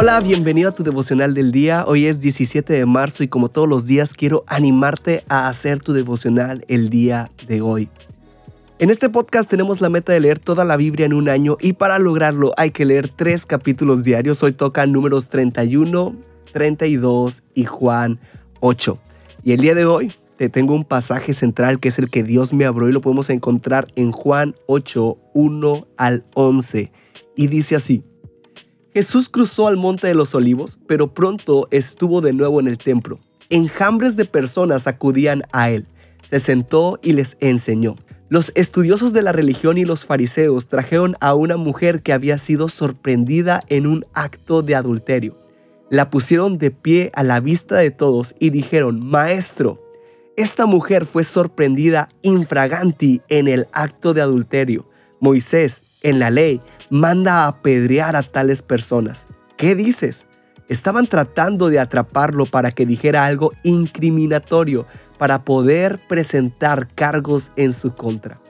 Hola, bienvenido a tu devocional del día. Hoy es 17 de marzo y como todos los días quiero animarte a hacer tu devocional el día de hoy. En este podcast tenemos la meta de leer toda la Biblia en un año y para lograrlo hay que leer tres capítulos diarios. Hoy toca números 31, 32 y Juan 8. Y el día de hoy te tengo un pasaje central que es el que Dios me abrió y lo podemos encontrar en Juan 8, 1 al 11. Y dice así. Jesús cruzó al monte de los olivos, pero pronto estuvo de nuevo en el templo. Enjambres de personas acudían a él. Se sentó y les enseñó. Los estudiosos de la religión y los fariseos trajeron a una mujer que había sido sorprendida en un acto de adulterio. La pusieron de pie a la vista de todos y dijeron, Maestro, esta mujer fue sorprendida infraganti en el acto de adulterio. Moisés, en la ley, manda a apedrear a tales personas. ¿Qué dices? Estaban tratando de atraparlo para que dijera algo incriminatorio, para poder presentar cargos en su contra.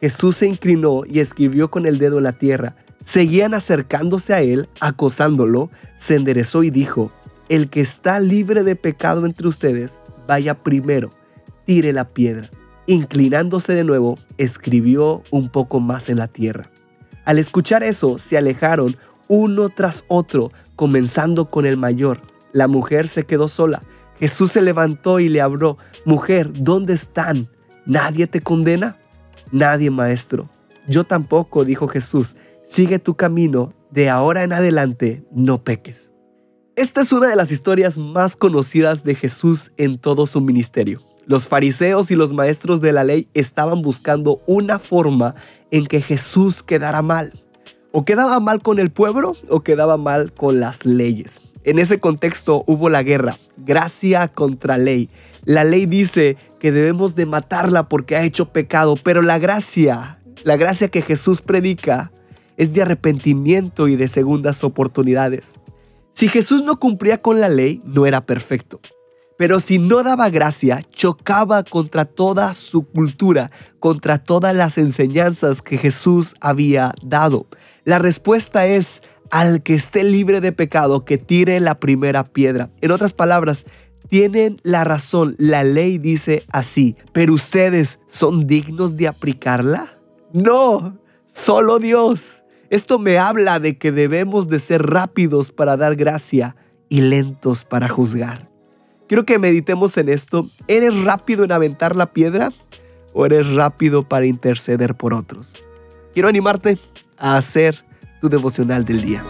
Jesús se inclinó y escribió con el dedo en la tierra. Seguían acercándose a él, acosándolo, se enderezó y dijo, el que está libre de pecado entre ustedes, vaya primero, tire la piedra. Inclinándose de nuevo, escribió un poco más en la tierra. Al escuchar eso, se alejaron uno tras otro, comenzando con el mayor. La mujer se quedó sola Jesús se levantó y le habló, mujer, ¿dónde están? ¿Nadie te condena? Nadie, maestro. Yo tampoco, dijo Jesús, sigue tu camino, de ahora en adelante no peques. Esta es una de las historias más conocidas de Jesús en todo su ministerio. Los fariseos y los maestros de la ley estaban buscando una forma en que Jesús quedara mal. O quedaba mal con el pueblo o quedaba mal con las leyes. En ese contexto hubo la guerra, gracia contra ley. La ley dice que debemos de matarla porque ha hecho pecado, pero la gracia, la gracia que Jesús predica, es de arrepentimiento y de segundas oportunidades. Si Jesús no cumplía con la ley, no era perfecto. Pero si no daba gracia, chocaba contra toda su cultura, contra todas las enseñanzas que Jesús había dado. La respuesta es al que esté libre de pecado, que tire la primera piedra. En otras palabras, tienen la razón. La ley dice así, pero ustedes son dignos de aplicarla. No, solo Dios. Esto me habla de que debemos de ser rápidos para dar gracia y lentos para juzgar. Quiero que meditemos en esto. ¿Eres rápido en aventar la piedra o eres rápido para interceder por otros? Quiero animarte a hacer tu devocional del día.